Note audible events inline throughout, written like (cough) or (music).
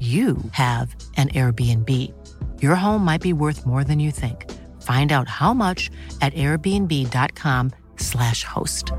you have an Airbnb. Your home might be worth more than you think. Find out how much at airbnb.com/slash host.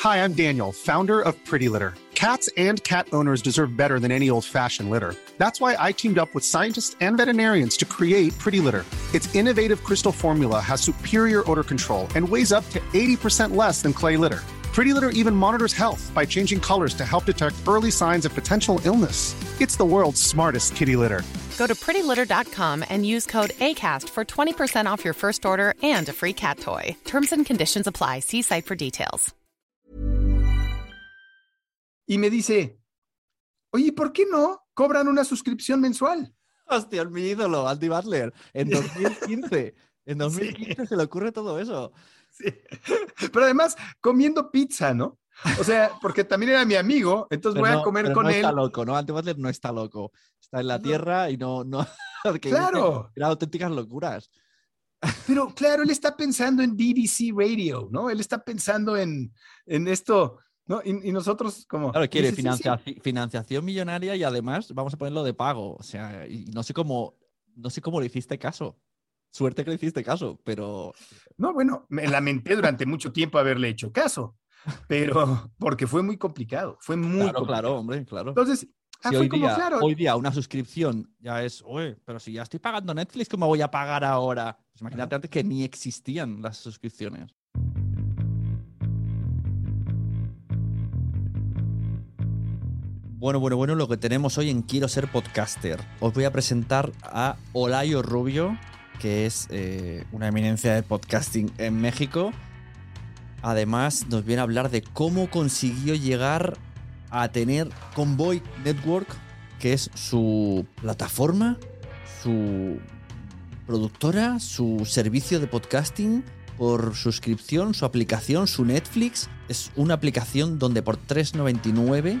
Hi, I'm Daniel, founder of Pretty Litter. Cats and cat owners deserve better than any old-fashioned litter. That's why I teamed up with scientists and veterinarians to create Pretty Litter. Its innovative crystal formula has superior odor control and weighs up to 80% less than clay litter. Pretty Litter even monitors health by changing colors to help detect early signs of potential illness. It's the world's smartest kitty litter. Go to prettylitter.com and use code ACAST for 20% off your first order and a free cat toy. Terms and conditions apply. See site for details. Y me dice, oye, ¿por qué no cobran una suscripción mensual? (laughs) Hostia, mi ídolo, Andy Butler, en (laughs) 2015. en 2015 sí. se le ocurre todo eso. Sí. Pero además, comiendo pizza, ¿no? O sea, porque también era mi amigo, entonces pero voy no, a comer pero con no él. está loco, ¿no? Andy Butler no está loco. Está en la No. tierra y no. no (laughs) Claro. Eran auténticas locuras. Pero claro, él está pensando en BBC Radio, ¿no? Él está pensando en, en esto, ¿no? Y, y nosotros como... Claro, quiere dice, sí, sí. financia- financiación millonaria y además vamos a ponerlo de pago. O sea, y no sé cómo, no sé cómo le hiciste caso. Suerte que le hiciste caso, pero No, bueno, me lamenté durante mucho tiempo haberle hecho caso, pero (laughs) porque fue muy complicado, fue muy claro, complicado. claro, hombre, claro. Entonces, ah, Si fue hoy, como, día, claro, hoy día una suscripción ya es, oye, pero si ya estoy pagando Netflix, ¿cómo voy a pagar ahora? Pues imagínate antes que ni existían las suscripciones. Bueno, bueno, bueno, lo que tenemos hoy en Quiero ser podcaster. Os voy a presentar a Olayo Rubio, que es eh, una eminencia del podcasting en México. Además, nos viene a hablar de cómo consiguió llegar a tener Convoy Network, que es su plataforma, su productora, su servicio de podcasting por suscripción, su aplicación, su Netflix. Es una aplicación donde por 3,99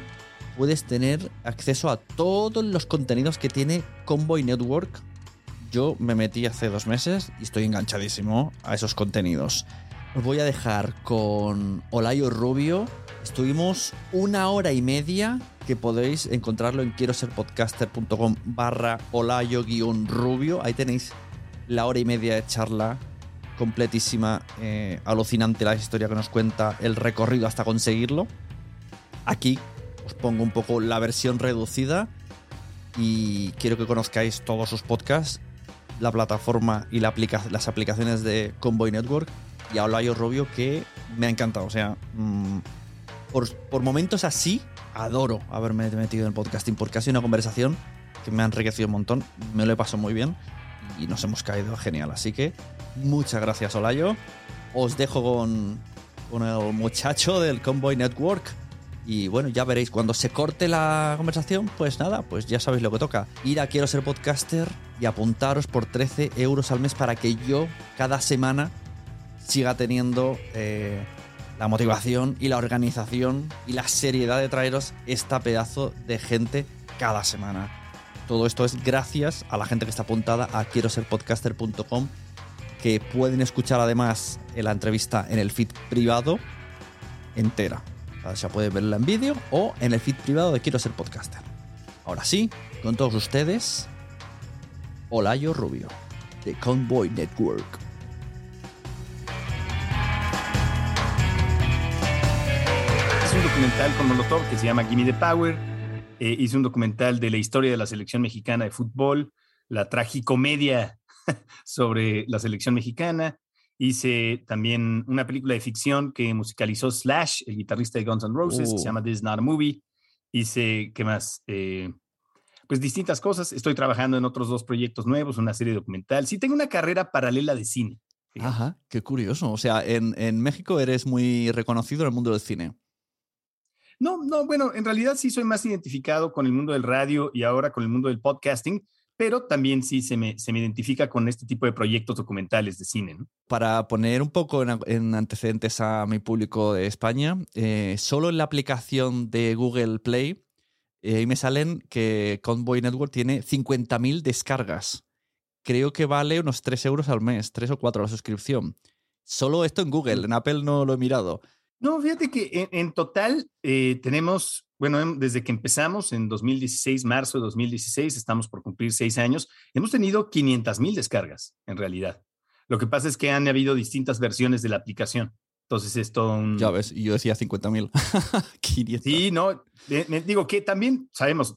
puedes tener acceso a todos los contenidos que tiene Convoy Network. Yo me metí hace dos meses y estoy enganchadísimo a esos contenidos. Os voy a dejar con Olayo Rubio. Estuvimos una hora y media que podéis encontrarlo en quiero ser podcaster.com barra olayo-rubio. Ahí tenéis la hora y media de charla completísima, eh, alucinante la historia que nos cuenta, el recorrido hasta conseguirlo. Aquí os pongo un poco la versión reducida y quiero que conozcáis todos sus podcasts, la plataforma y las aplicaciones de Convoy Network y a Olayo Rubio que me ha encantado. O sea, mm, por, por momentos así, adoro haberme metido en el podcasting porque ha sido una conversación que me ha enriquecido un montón, me lo he pasado muy bien y nos hemos caído genial. Así que muchas gracias, Olayo. Os dejo con, con el muchacho del Convoy Network. Y bueno, ya veréis, cuando se corte la conversación, pues nada, pues ya sabéis lo que toca. Ir a Quiero ser podcaster y apuntaros por 13 euros al mes para que yo cada semana siga teniendo eh, la motivación y la organización y la seriedad de traeros esta pedazo de gente cada semana. Todo esto es gracias a la gente que está apuntada a quiero ser podcaster.com que pueden escuchar además la entrevista en el feed privado entera. O sea, puede verla en vídeo o en el feed privado de Quiero ser podcaster. Ahora sí, con todos ustedes, Olayo Rubio, de Convoy Network. Un documental con Molotov que se llama Gimme the Power. Eh, hice un documental de la historia de la selección mexicana de fútbol, la tragicomedia (laughs) sobre la selección mexicana. Hice también una película de ficción que musicalizó Slash, el guitarrista de Guns N' Roses, que se Uh. llama This is Not a Movie. Hice, ¿qué más? Eh, pues distintas cosas. Estoy trabajando en otros dos proyectos nuevos, una serie documental. Sí, tengo una carrera paralela de cine. fíjate. Ajá, qué curioso. O sea, en, en México eres muy reconocido en el mundo del cine. No, no, bueno, en realidad sí soy más identificado con el mundo del radio y ahora con el mundo del podcasting, pero también sí se me, se me identifica con este tipo de proyectos documentales de cine. ¿no? Para poner un poco en, en antecedentes a mi público de España, eh, solo en la aplicación de Google Play, eh, ahí me salen que Convoy Network tiene 50.000 descargas. Creo que vale unos 3 euros al mes, 3 o 4 la suscripción. Solo esto en Google, en Apple no lo he mirado. No, fíjate que en, en total eh, tenemos, bueno, em- desde que empezamos en 2016, marzo de 2016, estamos por cumplir seis años, hemos tenido 500 mil descargas en realidad. Lo que pasa es que han habido distintas versiones de la aplicación. Entonces es todo un... Ya ves, y yo decía 50.000. 500. (laughs) Sí, no, eh, digo que también sabemos,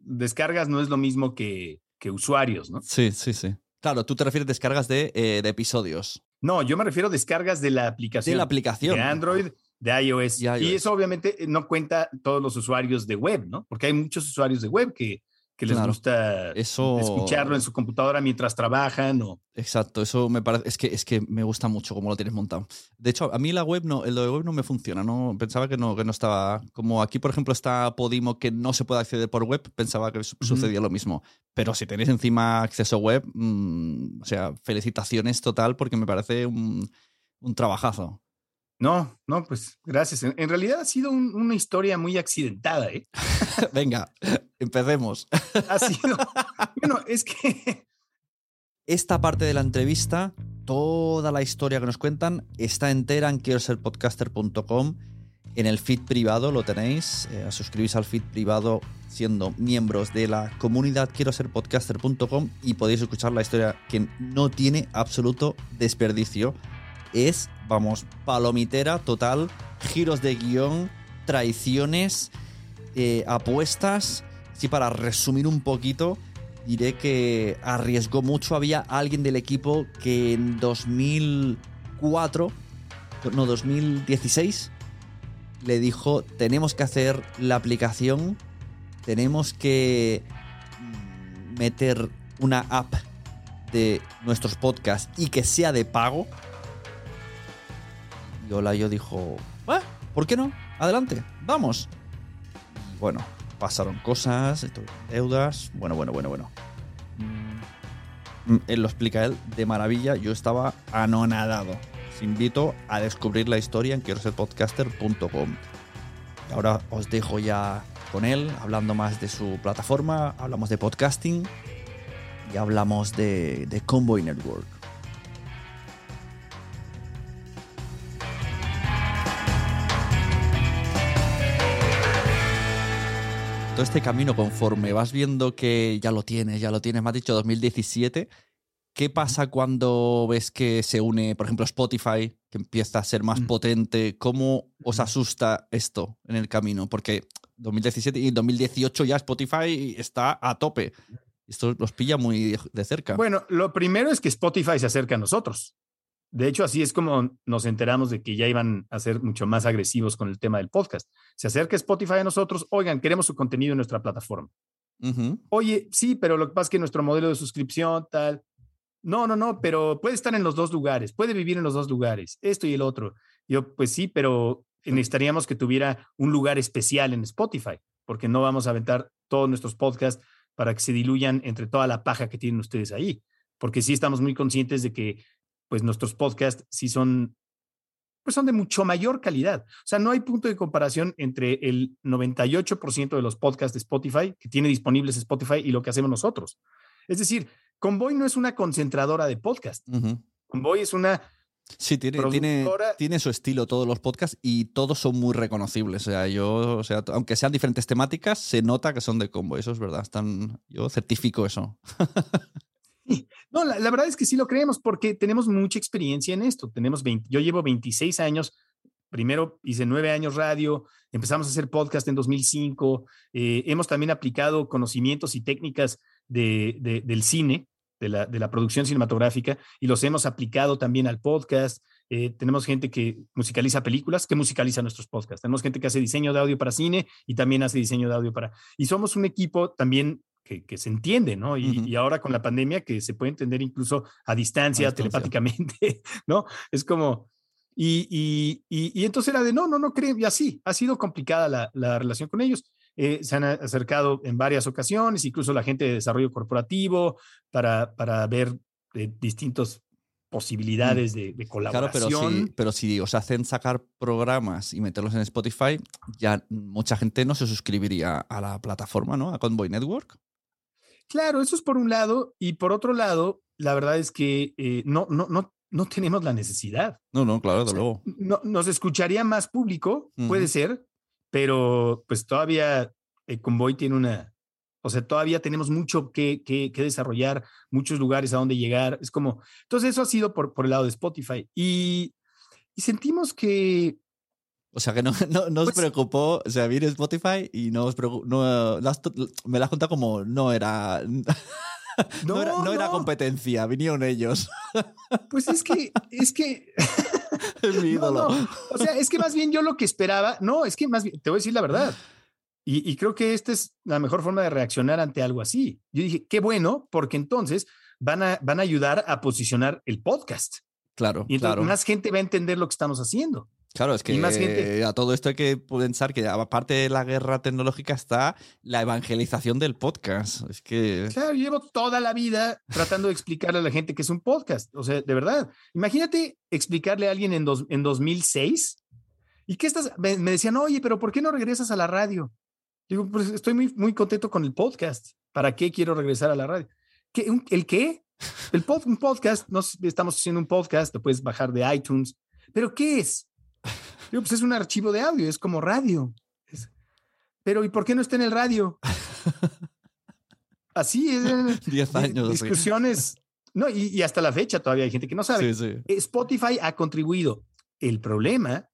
descargas no es lo mismo que, que usuarios, ¿no? Sí, sí, sí. Claro, tú te refieres descargas de, eh, de episodios. No, yo me refiero a descargas de la aplicación. De la aplicación. De Android, de iOS. Y iOS. Y eso obviamente eh, no cuenta todos los usuarios de web, ¿no? Porque hay muchos usuarios de web que, que les Claro. gusta Eso- escucharlo en su computadora mientras trabajan o... Exacto, eso me parece. Es que, es que me gusta mucho cómo lo tienes montado. De hecho, a mí la web no, el web no me funciona. No, pensaba que no, que no estaba. Como aquí, por ejemplo, está Podimo que no se puede acceder por web, pensaba que su- sucedía lo mismo. Pero si tenéis encima acceso web, mm, o sea, felicitaciones total, porque me parece un, un trabajazo. No, no, pues gracias. En, en realidad ha sido un- una historia muy accidentada, ¿eh? (laughs) Venga, empecemos. Ha sido... (laughs) bueno, es que... Esta parte de la entrevista, toda la historia que nos cuentan, está entera en quiero ser podcaster.com. En el feed privado lo tenéis. Eh, suscribís al feed privado siendo miembros de la comunidad quiero ser podcaster.com y podéis escuchar la historia que no tiene absoluto desperdicio. Es, vamos, palomitera total, giros de guion, traiciones, eh, apuestas. Sí, para resumir un poquito, diré que arriesgó mucho. Había alguien del equipo que en 2004, no, 2016, le dijo, tenemos que hacer la aplicación, tenemos que mm, meter una app de nuestros podcasts y que sea de pago. Y Olayo dijo, "Ah, ¿por qué no? Adelante, vamos. Y bueno, pasaron cosas, deudas, bueno, bueno, bueno, bueno. Mm, Él lo explica él de maravilla, yo estaba anonadado. Os invito a descubrir la historia en quiero ser podcaster.com. Y ahora os dejo ya con él, hablando más de su plataforma, hablamos de podcasting y hablamos de, de Convoy Network. Todo este camino conforme vas viendo que ya lo tienes, ya lo tienes, me has dicho 2017. ¿Qué pasa cuando ves que se une, por ejemplo, Spotify, que empieza a ser más Mm. potente? ¿Cómo os asusta esto en el camino? Porque 2017 y 2018 ya Spotify está a tope. Esto los pilla muy de- de cerca. Bueno, lo primero es que Spotify se acerca a nosotros. De hecho, así es como nos enteramos de que ya iban a ser mucho más agresivos con el tema del podcast. Se acerca Spotify a nosotros, oigan, queremos su contenido en nuestra plataforma. Oye, sí, pero lo que pasa es que nuestro modelo de suscripción, tal. No, no, no, pero puede estar en los dos lugares, puede vivir en los dos lugares, esto y el otro. Yo, pues sí, pero necesitaríamos que tuviera un lugar especial en Spotify, porque no vamos a aventar todos nuestros podcasts para que se diluyan entre toda la paja que tienen ustedes ahí, porque sí estamos muy conscientes de que pues nuestros podcasts sí son pues son de mucho mayor calidad. O sea, no hay punto de comparación entre el 98% de los podcasts de Spotify que tiene disponibles Spotify y lo que hacemos nosotros. Es decir, Convoy no es una concentradora de podcast. Convoy es una Sí, tiene, tiene, tiene, su estilo todos los podcasts y todos son muy reconocibles. O sea, yo, o sea, aunque sean diferentes temáticas, se nota que son de combo. Eso es verdad. Están, yo certifico eso. (laughs) No, la, verdad es que sí lo creemos porque tenemos mucha experiencia en esto. Tenemos 20, yo llevo 26 años. Primero hice nueve años radio, empezamos a hacer podcast en 2005. Eh, hemos también aplicado conocimientos y técnicas de, del cine, de la, de la, producción cinematográfica, y los hemos aplicado también al podcast. Eh, tenemos gente que musicaliza películas, que musicaliza nuestros podcasts. Tenemos gente que hace diseño de audio para cine y también hace diseño de audio para... Y somos un equipo también que, se entiende, ¿no? Y, ahora con la pandemia que se puede entender incluso a distancia, telepáticamente, (laughs) ¿no? Es como... Y, y, entonces era de, no, no, no creo, y así, ha sido complicada la, la relación con ellos. Eh, se han acercado en varias ocasiones, incluso la gente de desarrollo corporativo, para, para ver eh, distintas mm. posibilidades de, colaboración. Claro, pero si, pero si os hacen sacar programas y meterlos en Spotify, ya mucha gente no se suscribiría a la plataforma, ¿no? A Convoy Network. Claro, eso es por un lado. Y por otro lado, la verdad es que eh, no, no, no, no tenemos la necesidad. No, no, claro, de luego. No, nos escucharía más público, puede ser, pero pues todavía el Convoy tiene una, o sea, todavía tenemos mucho que, que, desarrollar, muchos lugares a donde llegar. Es como, entonces eso ha sido por, por el lado de Spotify. Y, y sentimos que o sea que (laughs) no, no, os pues preocupó, o sea, viene Spotify y no os preocupó, no, me la has contado como no era, (laughs) no, era, no era competencia, vinieron ellos. (laughs) Pues es que, es que... Es mi ídolo. O sea, es que más bien yo lo que esperaba, no, es que más bien, te voy a decir la verdad. Y, y, creo que esta es la mejor forma de reaccionar ante algo así. Yo dije, qué bueno, porque entonces van a, van a ayudar a posicionar el podcast. Claro. Y entonces más gente va a entender lo que estamos haciendo. Claro, es que a todo esto hay que pensar que aparte de la guerra tecnológica está la evangelización del podcast. Es que... Claro, llevo toda la vida tratando de explicarle a la gente que es un podcast. O sea, de verdad, imagínate explicarle a alguien en, dos, en 2006 y que estás, me, decían, oye, pero ¿por qué no regresas a la radio? Digo, pues estoy muy, muy contento con el podcast. ¿Para qué quiero regresar a la radio? ¿Qué, ¿El qué? El pod, un podcast, no, estamos haciendo un podcast, lo puedes bajar de iTunes, pero ¿qué es? Pues es un archivo de audio, es como radio. pero ¿y por qué no está en el radio? (laughs) Así es. Diez años. Discusiones. No, y, hasta la fecha todavía hay gente que no sabe. Spotify ha contribuido. El problema,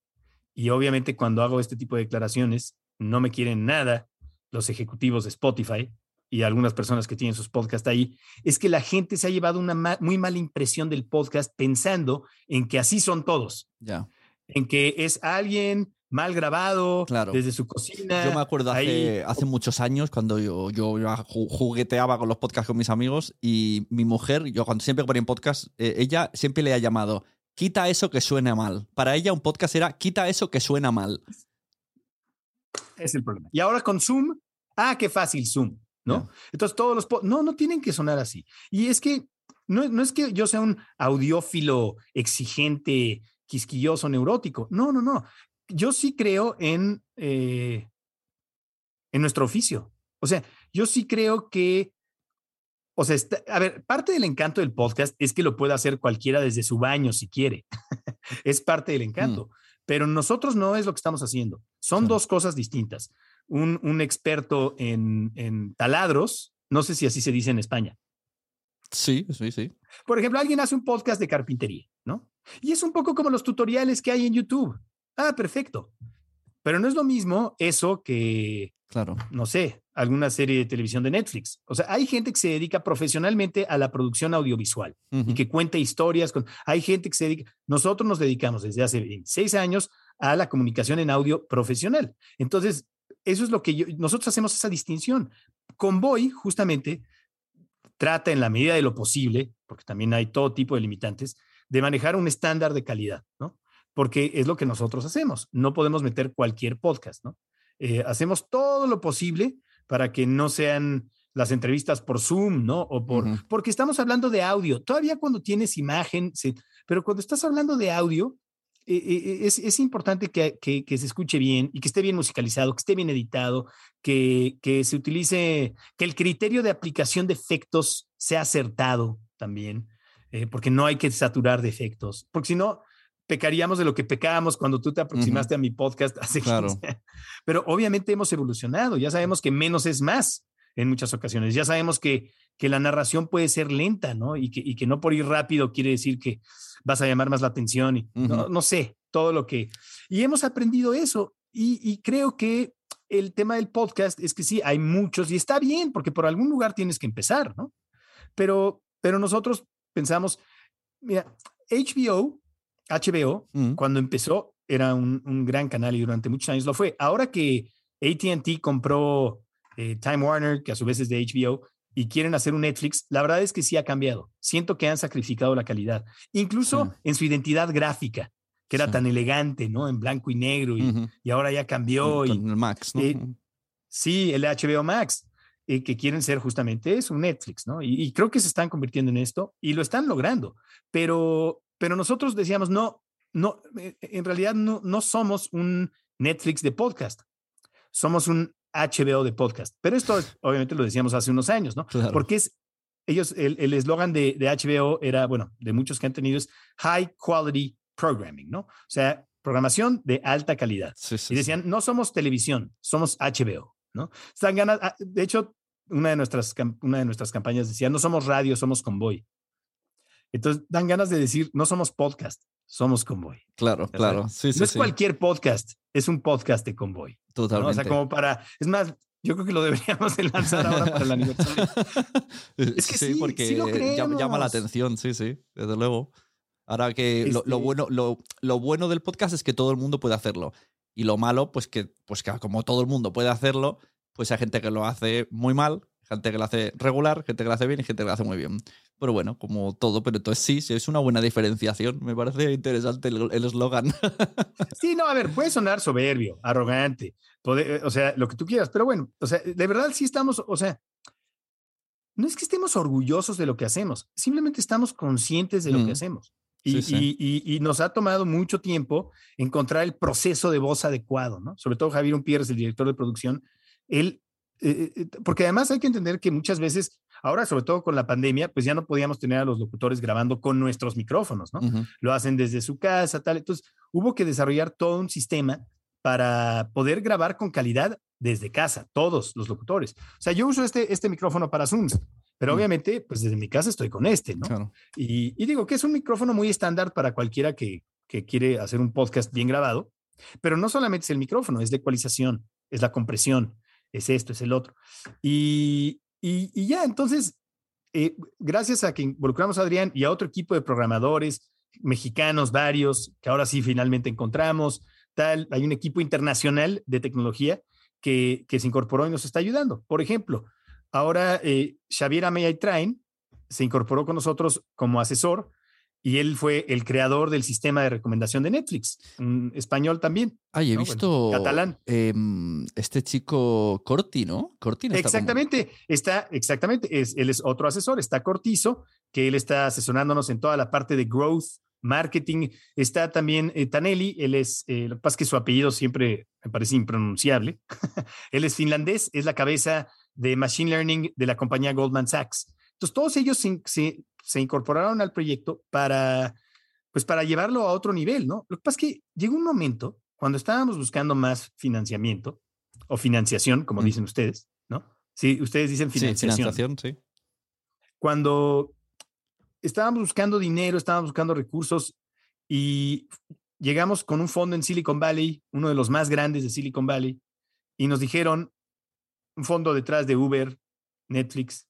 y obviamente cuando hago este tipo de declaraciones, no me quieren nada los ejecutivos de Spotify y algunas personas que tienen sus podcasts ahí, es que la gente se ha llevado una muy mala impresión del podcast pensando en que así son todos. Ya en que es alguien mal grabado desde su cocina. Yo me acuerdo hace, hace muchos años cuando yo, yo, jugueteaba con los podcasts con mis amigos y mi mujer, yo cuando siempre ponía en podcast, eh, ella siempre le ha llamado quita eso que suena mal. Para ella un podcast era quita eso que suena mal. Es el problema. Y ahora con Zoom, ah, qué fácil Zoom, ¿no? Entonces todos los... No, no tienen que sonar así. Y es que no, no es que yo sea un audiófilo exigente quisquilloso, neurótico. No, no, no. Yo sí creo en, eh, en nuestro oficio. O sea, yo sí creo que, o sea, a ver, parte del encanto del podcast es que lo puede hacer cualquiera desde su baño si quiere. (laughs) es parte del encanto. Mm. Pero nosotros no es lo que estamos haciendo. Son dos cosas distintas. Un, un experto en, en taladros, no sé si así se dice en España. Sí, sí, sí. Por ejemplo, alguien hace un podcast de carpintería, ¿no? Y es un poco como los tutoriales que hay en YouTube. Ah, perfecto. Pero no es lo mismo eso que, claro. no sé, alguna serie de televisión de Netflix. O sea, hay gente que se dedica profesionalmente a la producción audiovisual y que cuenta historias. Con, hay gente que se dedica, nosotros nos dedicamos desde hace 26 años a la comunicación en audio profesional. Entonces, eso es lo que yo, nosotros hacemos esa distinción. Convoy, justamente, trata en la medida de lo posible, porque también hay todo tipo de limitantes, de manejar un estándar de calidad, ¿no? porque es lo que nosotros hacemos. No podemos meter cualquier podcast, ¿no? Eh, hacemos todo lo posible para que no sean las entrevistas por Zoom, ¿no? O por, porque estamos hablando de audio. Todavía cuando tienes imagen, sí, pero cuando estás hablando de audio, eh, eh, es, es, importante que, que, que, se escuche bien y que esté bien musicalizado, que esté bien editado, que, que se utilice, que el criterio de aplicación de efectos sea acertado también, eh, porque no hay que saturar de efectos, porque si no, pecaríamos de lo que pecábamos cuando tú te aproximaste a mi podcast (laughs) hace claro. Pero obviamente hemos evolucionado, ya sabemos que menos es más en muchas ocasiones. Ya sabemos que, que la narración puede ser lenta, ¿no? Y que, y que no por ir rápido quiere decir que vas a llamar más la atención y no, no, sé, todo lo que... Y hemos aprendido eso y, y, creo que el tema del podcast es que sí, hay muchos y está bien porque por algún lugar tienes que empezar, ¿no? Pero, pero nosotros pensamos, mira, HBO, HBO, cuando empezó era un, un gran canal y durante muchos años lo fue. Ahora que ATT compró eh, Time Warner, que a su vez es de HBO, y quieren hacer un Netflix, la verdad es que sí ha cambiado. Siento que han sacrificado la calidad, incluso en su identidad gráfica, que era tan elegante, ¿no? En blanco y negro, y, ahora ya cambió. y, el Max, ¿no? Eh, sí, el HBO Max, eh, que quieren ser justamente eso, un Netflix, ¿no? Y, creo que se están convirtiendo en esto y lo están logrando. Pero, pero nosotros decíamos, no, no, en realidad no, no somos un Netflix de podcast. Somos un HBO de podcast. Pero esto obviamente lo decíamos hace unos años, ¿no? Porque es, ellos, el eslogan de, de, HBO era, bueno, de muchos que han tenido es High Quality Programming, ¿no? O sea, programación de alta calidad. y decían, no somos televisión, somos HBO, ¿no? Están ganas, ah, de hecho, una de, nuestras, una de nuestras campañas decía, no somos radio, somos convoy. Entonces dan ganas de decir, no somos podcast, somos convoy. Claro, claro. Sí, no es cualquier podcast, es un podcast de convoy. Totalmente. O sea, como para, es más, yo creo que lo (laughs) deberíamos de lanzar ahora para el aniversario. (laughs) es que sí, porque llama, la atención, sí, sí, desde luego. Ahora que lo, este bueno, lo, lo, bueno del podcast es que todo el mundo puede hacerlo. Y lo malo, pues que, pues que como todo el mundo puede hacerlo, pues hay gente que lo hace muy mal, gente que lo hace regular, gente que lo hace bien y gente que lo hace muy bien. Pero bueno, como todo, pero entonces sí, sí es una buena diferenciación. Me parece interesante el eslogan. (laughs) sí, no, a ver, puede sonar soberbio, arrogante, eh, o sea, lo que tú quieras, pero bueno, o sea, de verdad sí estamos, o sea, no es que estemos orgullosos de lo que hacemos, simplemente estamos conscientes de lo que hacemos. Y, Y, y, nos ha tomado mucho tiempo encontrar el proceso de voz adecuado, ¿no? Sobre todo Javier Umpierres, el director de producción, él, eh, eh, porque además hay que entender que muchas veces Ahora, sobre todo con la pandemia, pues ya no podíamos tener a los locutores grabando con nuestros micrófonos, ¿no? Lo hacen desde su casa, tal. Entonces, hubo que desarrollar todo un sistema para poder grabar con calidad desde casa, todos los locutores. O sea, yo uso este, este micrófono para Zooms, pero obviamente, pues desde mi casa estoy con este, ¿no? Y, y, digo que es un micrófono muy estándar para cualquiera que, que quiere hacer un podcast bien grabado, pero no solamente es el micrófono, es la ecualización, es la compresión, es esto, es el otro. Y, y, ya, entonces, eh, gracias a que involucramos a Adrián y a otro equipo de programadores mexicanos, varios, que ahora sí finalmente encontramos, tal, hay un equipo internacional de tecnología que, que se incorporó y nos está ayudando. Por ejemplo, ahora eh, Xavier Ameya Train se incorporó con nosotros como asesor y él fue el creador del sistema de recomendación de Netflix, un español también. Ah, he visto. catalán. Em, este chico Corti, ¿no? Corti exactamente, está, exactamente. Es, él es otro asesor, está Cortizo, que él está asesorándonos en toda la parte de growth, marketing. Está también eh, Tanelli, él es, eh, lo que pasa es que su apellido siempre me parece impronunciable. (laughs) él es finlandés, es la cabeza de Machine Learning de la compañía Goldman Sachs. Entonces, todos ellos se, se incorporaron al proyecto para, pues para llevarlo a otro nivel, ¿no? Lo que pasa es que llegó un momento cuando estábamos buscando más financiamiento o financiación, como dicen ustedes, ¿no? Sí, ustedes dicen financiación. Sí, financiación, sí. Cuando estábamos buscando dinero, estábamos buscando recursos y llegamos con un fondo en Silicon Valley, uno de los más grandes de Silicon Valley, y nos dijeron, un fondo detrás de Uber, Netflix,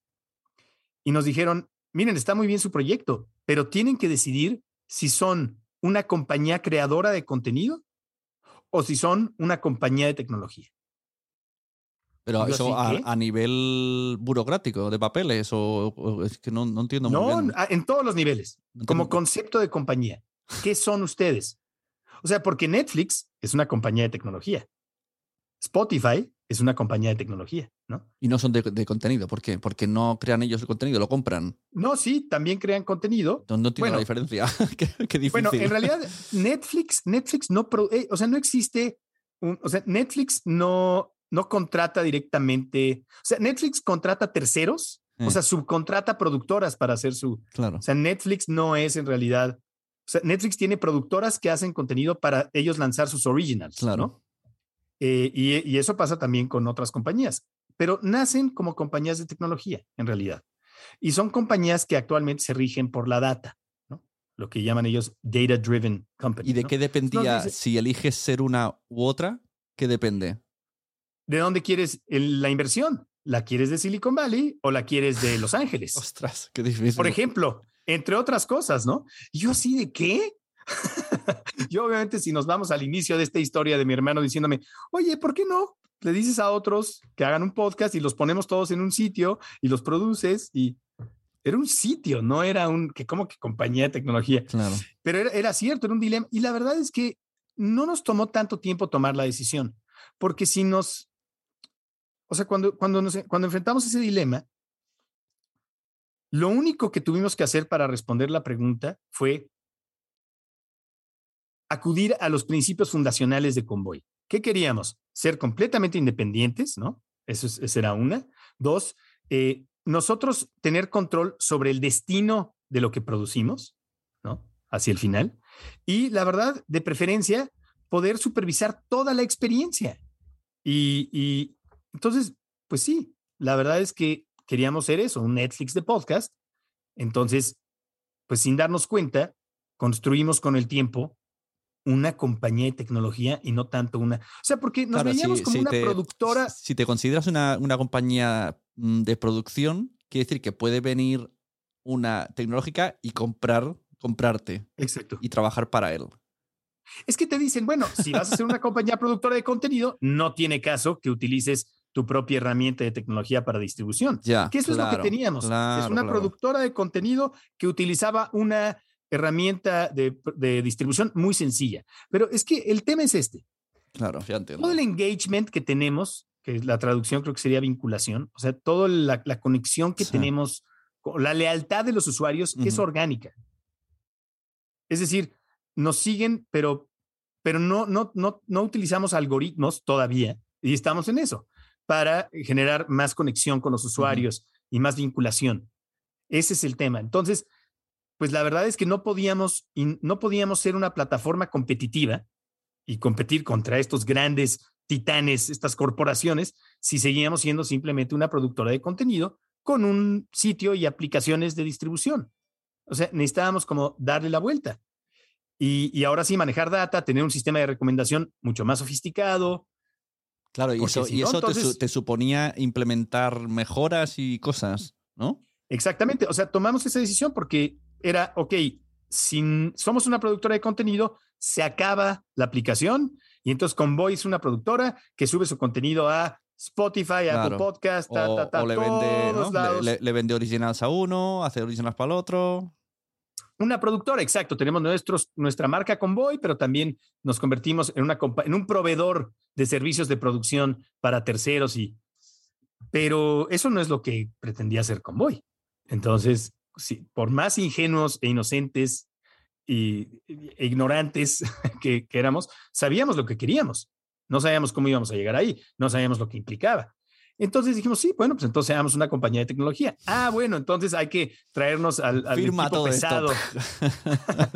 y nos dijeron, miren, está muy bien su proyecto, pero tienen que decidir si son una compañía creadora de contenido o si son una compañía de tecnología. Pero eso a, nivel burocrático, de papeles, o, es que no, entiendo muy bien. No, en todos los niveles, como concepto de compañía. ¿Qué son ustedes? O sea, porque Netflix es una compañía de tecnología. Spotify es una compañía de tecnología, ¿no? Y no son de, de contenido. ¿Por qué? Porque no crean ellos el contenido, lo compran. No, sí, también crean contenido. No, no tiene Bueno. la diferencia. (laughs) qué, qué difícil. Bueno, en realidad Netflix, Netflix no, pro- eh, o sea, no existe, un- o sea, Netflix no, no contrata directamente, o sea, Netflix contrata terceros, Eh. o sea, subcontrata productoras para hacer su, claro. o sea, Netflix no es en realidad, o sea, Netflix tiene productoras que hacen contenido para ellos lanzar sus originals, Claro. ¿no? Eh, y, y eso pasa también con otras compañías, pero nacen como compañías de tecnología, en realidad. Y son compañías que actualmente se rigen por la data, ¿no? Lo que llaman ellos data driven companies. ¿Y de ¿no? qué dependía si eliges ser una u otra? ¿Qué depende? ¿De dónde quieres el- la inversión? ¿La quieres de Silicon Valley o la quieres de Los (laughs) Ángeles? Ostras, qué difícil. Por ejemplo, entre otras cosas, ¿no? Yo así de qué? (laughs) Yo obviamente si nos vamos al inicio de esta historia de mi hermano diciéndome, oye, ¿por qué no? Le dices a otros que hagan un podcast y los ponemos todos en un sitio y los produces y era un sitio, no era un, que como que compañía de tecnología. Claro. Pero era, era cierto, era un dilema. Y la verdad es que no nos tomó tanto tiempo tomar la decisión, porque si nos, o sea, cuando, cuando, nos, cuando enfrentamos ese dilema, lo único que tuvimos que hacer para responder la pregunta fue acudir a los principios fundacionales de Convoy. ¿Qué queríamos? Ser completamente independientes, ¿no? Eso es, una. Dos, eh, nosotros tener control sobre el destino de lo que producimos, ¿no? Hacia el final. Y la verdad, de preferencia, poder supervisar toda la experiencia. Y, y entonces, pues sí, la verdad es que queríamos ser eso, un Netflix de podcast. Entonces, pues sin darnos cuenta, construimos con el tiempo una compañía de tecnología y no tanto una. O sea, porque nos Claro, veíamos si- como si una te- productora. Si te consideras una, una compañía mm, de producción, quiere decir que puede venir una tecnológica y comprar, comprarte Exacto. y trabajar para él. Es que te dicen, bueno, si vas a ser una compañía productora de contenido, no tiene caso que utilices tu propia herramienta de tecnología para distribución. Ya. Que eso es lo que teníamos. es una productora de contenido que utilizaba una herramienta de, de distribución muy sencilla. Pero es que el tema es este. Claro, ya entiendo. Todo el engagement que tenemos, que la traducción creo que sería vinculación, o sea, toda la, la conexión que Sí. tenemos, la lealtad de los usuarios es orgánica. Es decir, nos siguen, pero, pero no, no, no, no utilizamos algoritmos todavía y estamos en eso para generar más conexión con los usuarios y más vinculación. Ese es el tema. Entonces, pues la verdad es que no podíamos, no podíamos ser una plataforma competitiva y competir contra estos grandes titanes, estas corporaciones, si seguíamos siendo simplemente una productora de contenido con un sitio y aplicaciones de distribución. O sea, necesitábamos como darle la vuelta. Y, y ahora sí, manejar data, tener un sistema de recomendación mucho más sofisticado. Claro, y eso, si y no, eso te, entonces- te suponía implementar mejoras y cosas, ¿no? Exactamente. O sea, tomamos esa decisión porque era, ok, si somos una productora de contenido, se acaba la aplicación y entonces Convoy es una productora que sube su contenido a Spotify, a Apple Claro. Podcast, ta, O, ta, ta, o le, vende, ¿no? Le- lados. le, le vende originals a uno, hace originals para el otro. Una productora, exacto. Tenemos nuestros, nuestra marca Convoy, pero también nos convertimos en, una, en un proveedor de servicios de producción para terceros. y Pero eso no es lo que pretendía hacer Convoy. Entonces, sí, por más ingenuos e inocentes y, e ignorantes (laughs) que, que éramos, sabíamos lo que queríamos. No sabíamos cómo íbamos a llegar ahí, no sabíamos lo que implicaba. Entonces dijimos, sí, bueno, pues entonces seamos una compañía de tecnología. Ah, bueno, entonces hay que traernos al, al Firma equipo todo pesado. esto.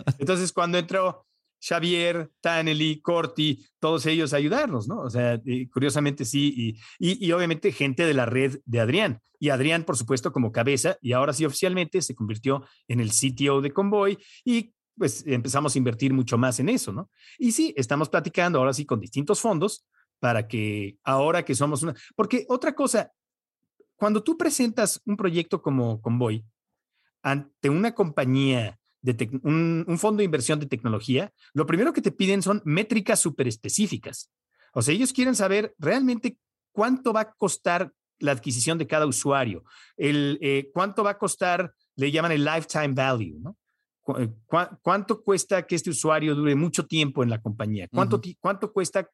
(laughs) (laughs) Entonces, cuando entró Xavier, Taneli, Corti, todos ellos ayudarnos, ¿no? O sea, y curiosamente sí, y, y, y obviamente gente de la red de Adrián. Y Adrián, por supuesto, como cabeza, y ahora sí oficialmente se convirtió en el CTO de Convoy y pues empezamos a invertir mucho más en eso, ¿no? Y sí, estamos platicando ahora sí con distintos fondos para que ahora que somos una... Porque otra cosa, cuando tú presentas un proyecto como Convoy ante una compañía de un, un fondo de inversión de tecnología, lo primero que te piden son métricas súper específicas. O sea, ellos quieren saber realmente cuánto va a costar la adquisición de cada usuario, el, eh, cuánto va a costar, le llaman el lifetime value, ¿no? ¿cuánto cuesta que este usuario dure mucho tiempo en la compañía? ¿Cuánto, cuánto cuesta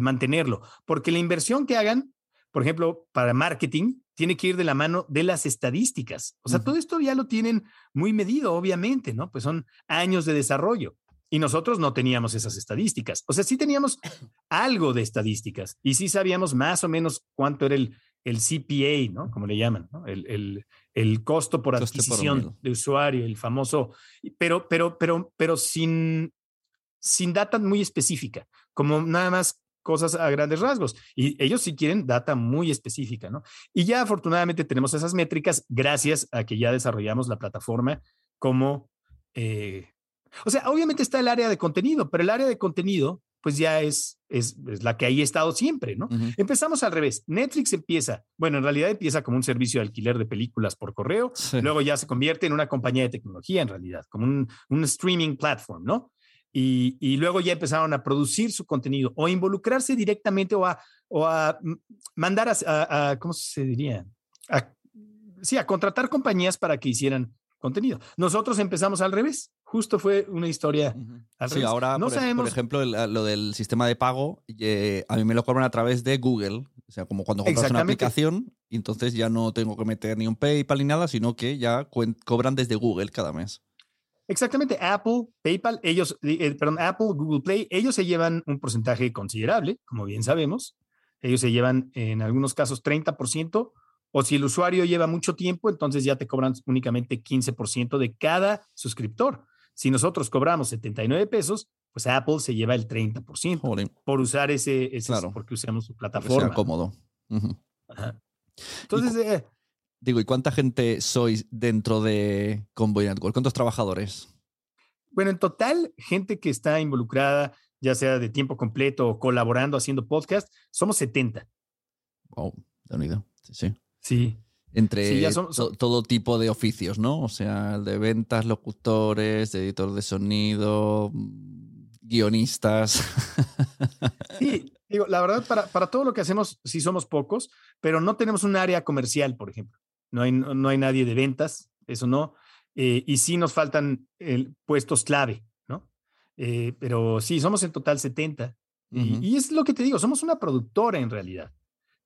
mantenerlo? Porque la inversión que hagan, por ejemplo, para marketing, tiene que ir de la mano de las estadísticas. O sea, todo esto ya lo tienen muy medido, obviamente, ¿no? Pues son años de desarrollo. Y nosotros no teníamos esas estadísticas. O sea, sí teníamos (coughs) algo de estadísticas y sí sabíamos más o menos cuánto era el, el CPA, ¿no? Como le llaman, ¿no? El, el, el costo por adquisición de usuario, el famoso, pero, pero, pero, pero sin, sin data muy específica, como nada más cosas a grandes rasgos. Y ellos sí quieren data muy específica, ¿no? Y ya afortunadamente tenemos esas métricas gracias a que ya desarrollamos la plataforma como eh, o sea, obviamente está el área de contenido, pero el área de contenido, pues ya es, es, la que ahí ha estado siempre, ¿no? Empezamos al revés. Netflix empieza, bueno, en realidad empieza como un servicio de alquiler de películas por correo, luego ya se convierte en una compañía de tecnología, en realidad, como un, un streaming platform, ¿no? Y, y, luego ya empezaron a producir su contenido o involucrarse directamente o a, o a mandar a, a, ¿cómo se diría? A, sí, a contratar compañías para que hicieran contenido. Nosotros empezamos al revés. Justo fue una historia. sí, ahora, no por, sabemos... por ejemplo, lo del sistema de pago, eh, a mí me lo cobran a través de Google. O sea, como cuando compras una aplicación, entonces ya no tengo que meter ni un PayPal ni nada, sino que ya cobran desde Google cada mes. Exactamente, Apple, PayPal, ellos, eh, perdón, Apple, Google Play, ellos se llevan un porcentaje considerable, como bien sabemos. Ellos se llevan en algunos casos 30% o si el usuario lleva mucho tiempo, entonces ya te cobran únicamente 15% de cada suscriptor. Si nosotros cobramos 79 pesos, pues Apple se lleva el 30% por usar ese, ese claro. porque usamos su plataforma. Cómodo. Entonces, eh, digo, ¿y cuánta gente sois dentro de Convoy Network? ¿Cuántos trabajadores? Bueno, en total, gente que está involucrada, ya sea de tiempo completo o colaborando haciendo podcast, somos 70. Wow, de unido. Sí, sí. Sí. Entre todo tipo de oficios, ¿no? O sea, el de ventas, locutores, editor de sonido, guionistas. (laughs) Sí, digo, la verdad, para, para, todo lo que hacemos, sí somos pocos, pero no tenemos un área comercial, por ejemplo. No hay, no hay nadie de ventas, eso no. Eh, y sí nos faltan el, puestos clave, ¿no? Eh, pero sí, somos en total 70. y, es lo que te digo, somos una productora en realidad.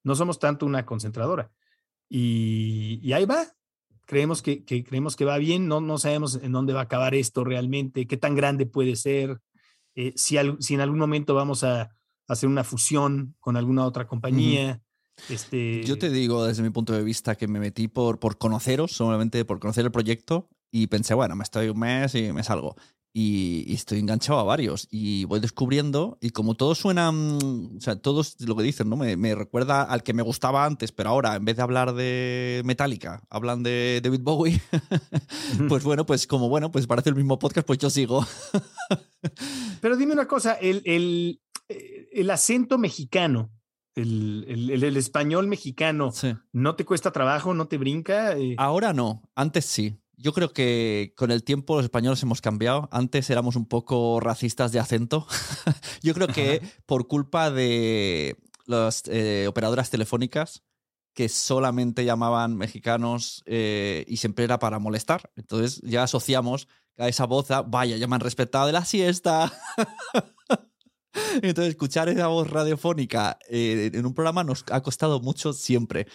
No somos tanto una concentradora. Y, ahí va. Creemos que, creemos que va bien, no, no sabemos en dónde va a acabar esto realmente, qué tan grande puede ser, eh, si, si en algún momento vamos a, hacer una fusión con alguna otra compañía. Este... Yo te digo desde mi punto de vista que me metí por, por conoceros, solamente por conocer el proyecto y pensé, bueno, me estoy un mes y me salgo y, estoy enganchado a varios y voy descubriendo y como todos suenan, o sea, todos lo que dicen, ¿no? Me, recuerda al que me gustaba antes, pero ahora en vez de hablar de Metallica, hablan de David Bowie, (laughs) pues bueno, pues como bueno, pues parece el mismo podcast, pues yo sigo. (laughs) pero dime una cosa, el, el, el acento mexicano, el, el, español mexicano, ¿no te cuesta trabajo, no te brinca? Eh, ahora no, antes sí. Yo creo que con el tiempo los españoles hemos cambiado. Antes éramos un poco racistas de acento. (laughs) Yo creo que por culpa de las eh, operadoras telefónicas que solamente llamaban mexicanos eh, y siempre era para molestar. Entonces ya asociamos a esa voz a, vaya, ya me han respetado de la siesta. (laughs) Entonces escuchar esa voz radiofónica eh, en un programa nos ha costado mucho siempre.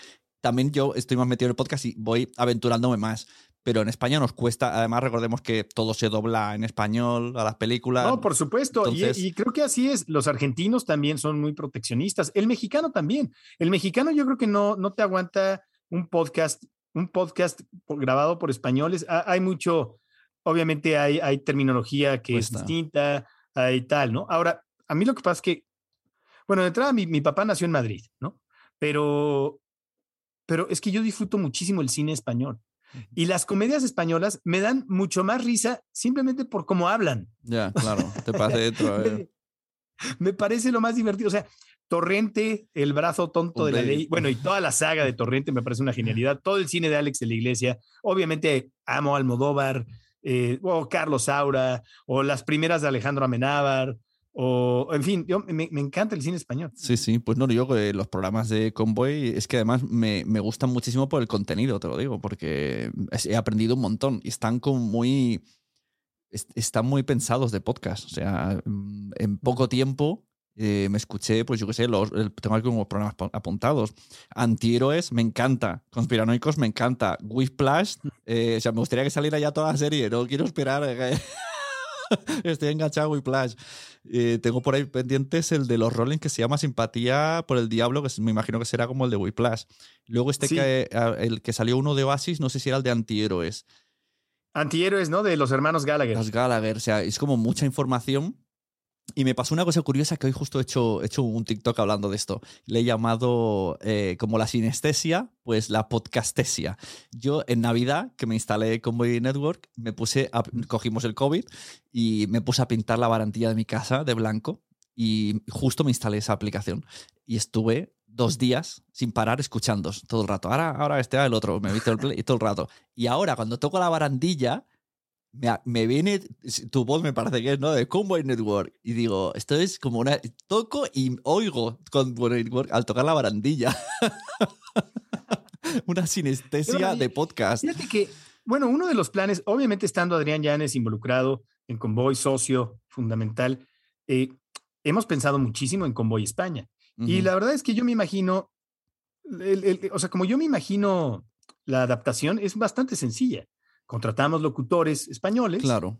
También yo estoy más metido en el podcast y voy aventurándome más pero en España nos cuesta. Además, recordemos que todo se dobla en español a las películas. No, por supuesto. Y, creo que así es. Los argentinos también son muy proteccionistas. El mexicano también. El mexicano yo creo que no, no te aguanta un podcast, un podcast grabado por españoles. Hay mucho, obviamente hay, hay terminología que es distinta, hay tal, ¿no? Ahora, a mí lo que pasa es que, bueno, de entrada mi, mi papá nació en Madrid, ¿no? Pero, pero es que yo disfruto muchísimo el cine español. Y las comedias españolas me dan mucho más risa simplemente por cómo hablan. Ya, claro, te (laughs) pasa dentro. me parece lo más divertido. O sea, Torrente, el brazo tonto de la ley, bueno, y toda la saga de Torrente me parece una genialidad. Todo el cine de Alex de la Iglesia, obviamente amo Almodóvar, eh, o Carlos Saura, o las primeras de Alejandro Amenábar, O, en fin, yo, me, me, encanta el cine español. Sí, sí, pues no, yo eh, los programas de Convoy es que además me, me, gustan muchísimo por el contenido, te lo digo, porque he aprendido un montón y están como muy... Están muy pensados de podcast, o sea, mm, en poco tiempo eh, me escuché, pues yo qué sé, los, tengo aquí unos programas apuntados. Antihéroes, me encanta. Conspiranoicos, me encanta. Whiplash, eh, o sea, me gustaría que saliera ya toda la serie, no quiero esperar. (laughs) Estoy enganchado a Whiplash. Eh, tengo por ahí pendientes el de los Rolling que se llama Simpatía por el Diablo, que me imagino que será como el de Whiplash. Luego este que, el que salió uno de Oasis, no sé si era el de Antihéroes. Antihéroes, ¿no? De los hermanos Gallagher. Los Gallagher, o sea, es como mucha información y me pasó una cosa curiosa que hoy justo he hecho, he hecho un TikTok hablando de esto. Le he llamado eh, como la sinestesia, pues la podcastesia. Yo en Navidad, que me instalé Convoy Network, me puse, a, cogimos el COVID y me puse a pintar la barandilla de mi casa de blanco y justo me instalé esa aplicación. Y estuve dos días sin parar escuchando todo el rato. Ahora, ahora este, el otro, me he visto el play todo el rato. Y ahora cuando toco la barandilla me, viene tu voz, me parece que es, ¿no? De Convoy Network. Y digo, esto es como una. Toco y oigo Convoy Network al tocar la barandilla. (laughs) una sinestesia de podcast. Fíjate que, bueno, uno de los planes, obviamente estando Adrián Llanes involucrado en Convoy, socio fundamental, eh, hemos pensado muchísimo en Convoy España. Y la verdad es que yo me imagino, o sea, como yo me imagino la adaptación, es bastante sencilla contratamos locutores españoles. Claro.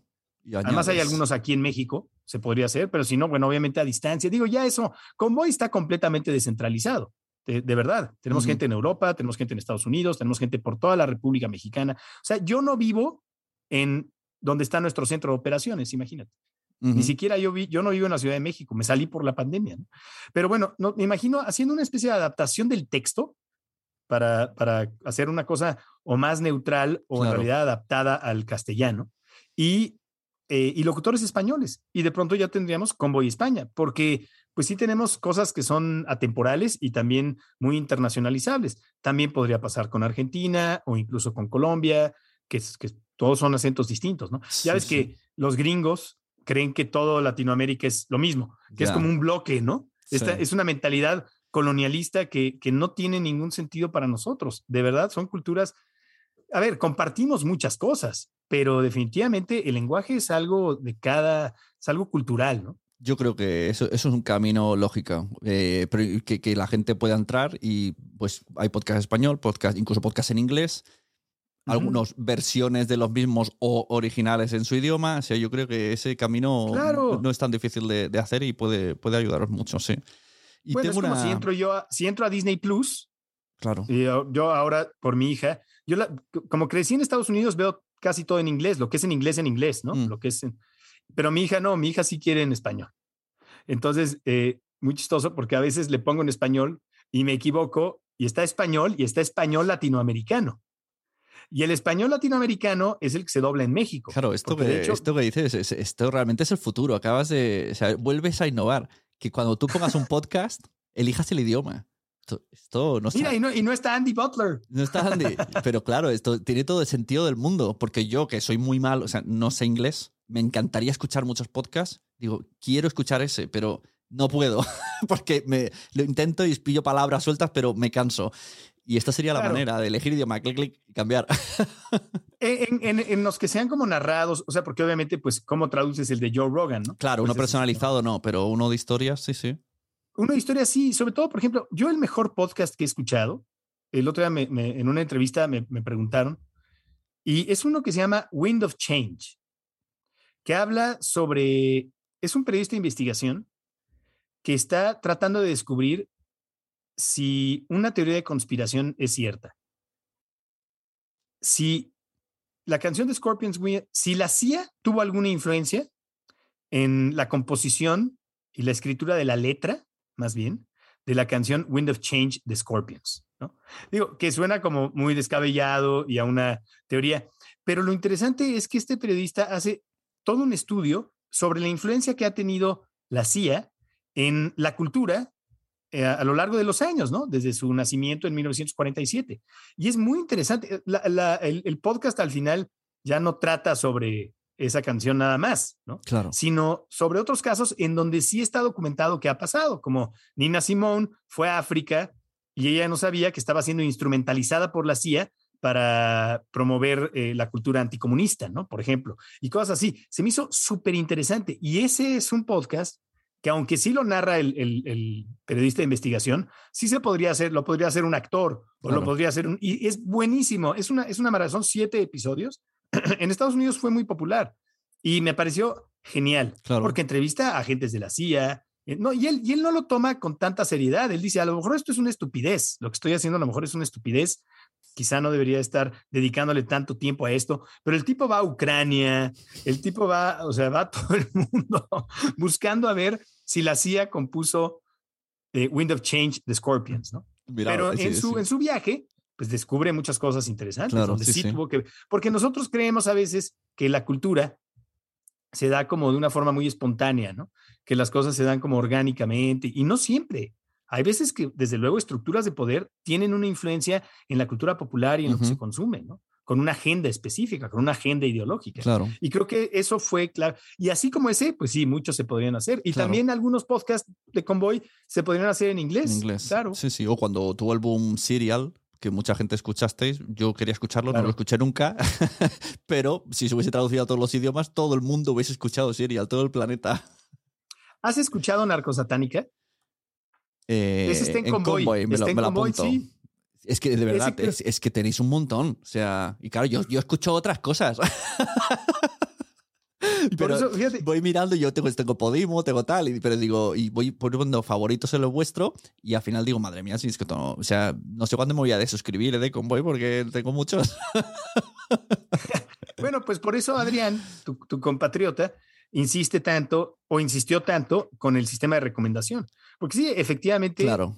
Además hay algunos aquí en México, se podría hacer, pero si no, bueno, obviamente a distancia. Digo, ya eso, Convoy está completamente descentralizado. De, verdad, tenemos gente en Europa, tenemos gente en Estados Unidos, tenemos gente por toda la República Mexicana. O sea, yo no vivo en donde está nuestro centro de operaciones, imagínate. Ni siquiera yo, vi, yo no vivo en la Ciudad de México, me salí por la pandemia. Pero bueno, no, me imagino haciendo una especie de adaptación del texto para, para hacer una cosa o más neutral o en realidad adaptada al castellano. Y, eh, y locutores españoles. Y de pronto ya tendríamos Convoy España, porque pues sí tenemos cosas que son atemporales y también muy internacionalizables. También podría pasar con Argentina o incluso con Colombia, que, que todos son acentos distintos, ¿no? ya ves que los gringos creen que todo Latinoamérica es lo mismo, que es como un bloque, ¿no? Esta, Es una mentalidad colonialista que, que no tiene ningún sentido para nosotros. De verdad, son culturas, a ver, compartimos muchas cosas, pero definitivamente el lenguaje es algo de cada, es algo cultural, ¿no? Yo creo que eso, eso es un camino lógico, eh, que, que, la gente pueda entrar y pues hay podcast español, podcast, incluso podcast en inglés, algunas versiones de los mismos o originales en su idioma. O sea, yo creo que ese camino no, es tan difícil de, de, hacer y puede, puede ayudaros mucho, sí bueno, es como si entro yo a, si entro a Disney Plus. Claro. Y yo, ahora, por mi hija, yo la, como crecí en Estados Unidos, veo casi todo en inglés, lo que es en inglés en inglés, ¿no? Mm. Lo que es pero mi hija no, mi hija sí quiere en español. Entonces, eh, muy chistoso porque a veces le pongo en español y me equivoco y está español y está español latinoamericano. Y el español latinoamericano es el que se dobla en México. Claro, esto, que, esto que dices, esto realmente es el futuro. Acabas de, o sea, vuelves a innovar que cuando tú pongas un podcast, elijas el idioma. Esto, no Mira, y no, y no, está Andy Butler. No está Andy. (laughs) pero claro, esto tiene todo el sentido del mundo, porque yo, que soy muy mal, o sea, no sé inglés, me encantaría escuchar muchos podcasts. Digo, quiero escuchar ese, pero no puedo, (laughs) porque me, lo intento y pillo palabras sueltas, pero me canso. Y esta sería la manera de elegir idioma, clic, clic y cambiar. (laughs) En, los que sean como narrados, o sea, porque obviamente, pues, ¿cómo traduces el de Joe Rogan? ¿no? Claro, uno personalizado no, pero uno de historias, sí, sí. Uno de historias, sí. Sobre todo, por ejemplo, yo el mejor podcast que he escuchado, el otro día en una entrevista me, me preguntaron, y es uno que se llama Wind of Change, que habla sobre, es un periodista de investigación que está tratando de descubrir si una teoría de conspiración es cierta. Si la canción de Scorpions, si la CIA tuvo alguna influencia en la composición y la escritura de la letra, más bien, de la canción Wind of Change de Scorpions. ¿no? Digo, que suena como muy descabellado y a una teoría, pero lo interesante es que este periodista hace todo un estudio sobre la influencia que ha tenido la CIA en la cultura eh, a lo largo de los años, ¿no? Desde su nacimiento en 1947. Y es muy interesante. El, podcast al final ya no trata sobre esa canción nada más, ¿no? Claro. Sino sobre otros casos en donde sí está documentado que ha pasado, como Nina Simone fue a África y ella no sabía que estaba siendo instrumentalizada por la CIA para promover eh, la cultura anticomunista, ¿no? Por ejemplo, y cosas así. Se me hizo súper interesante. Y ese es un podcast que aunque sí lo narra el, el, periodista de investigación, sí se podría hacer, lo podría hacer un actor o lo podría hacer un... Y es buenísimo, es una, es una maratón, siete episodios. (clears throat) en Estados Unidos fue muy popular y me pareció genial, porque entrevista a agentes de la CIA, eh, no, y él, y él no lo toma con tanta seriedad. Él dice, a lo mejor esto es una estupidez. Lo que estoy haciendo a lo mejor es una estupidez. Quizá no debería estar dedicándole tanto tiempo a esto, pero el tipo va a Ucrania, el tipo va, o sea, va a (laughs) todo el mundo buscando a ver si la CIA compuso eh, Wind of Change de Scorpions, ¿no? Pero en, su, en su viaje, pues descubre muchas cosas interesantes. Claro, sí, tuvo que, porque nosotros creemos a veces que la cultura se da como de una forma muy espontánea, ¿no? Que las cosas se dan como orgánicamente y no siempre. Hay veces que, desde luego, estructuras de poder tienen una influencia en la cultura popular y en lo que se consume, ¿no? con una agenda específica, con una agenda ideológica. Claro. Y creo que eso fue claro. Y así como ese, pues sí, muchos se podrían hacer. Y también algunos podcasts de Convoy se podrían hacer en inglés. En inglés. Claro. Sí, sí. O cuando tuvo el boom Serial, que mucha gente escuchasteis, yo quería escucharlo, no lo escuché nunca, (laughs) pero si se hubiese traducido a todos los idiomas, todo el mundo hubiese escuchado Serial, todo el planeta. ¿Has escuchado Narcosatánica? Eh, Ese está en, Convoy. Me, lo, me apunto. Sí. Es que de verdad, es, que tenéis un montón. O sea, y claro, yo, yo escucho otras cosas. (laughs) pero voy mirando y yo tengo, tengo Podimo, tengo tal, y, pero digo, y voy poniendo favoritos en lo vuestro, y al final digo, madre mía, si es que no, o sea, no sé cuándo me voy a desuscribir de Convoy porque tengo muchos. (laughs) bueno, pues por eso, Adrián, tu, tu compatriota, insiste tanto o insistió tanto con el sistema de recomendación. Porque sí, efectivamente, claro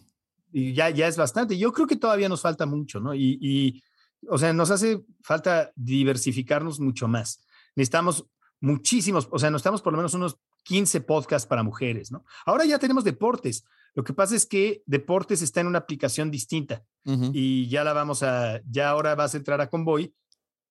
ya, ya es bastante. Yo creo que todavía nos falta mucho, ¿no? Y, y, o sea, nos hace falta diversificarnos mucho más. Necesitamos muchísimos, o sea, necesitamos por lo menos unos 15 podcasts para mujeres, ¿no? Ahora ya tenemos deportes. Lo que pasa es que deportes está en una aplicación distinta y ya la vamos a, ya ahora vas a entrar a Convoy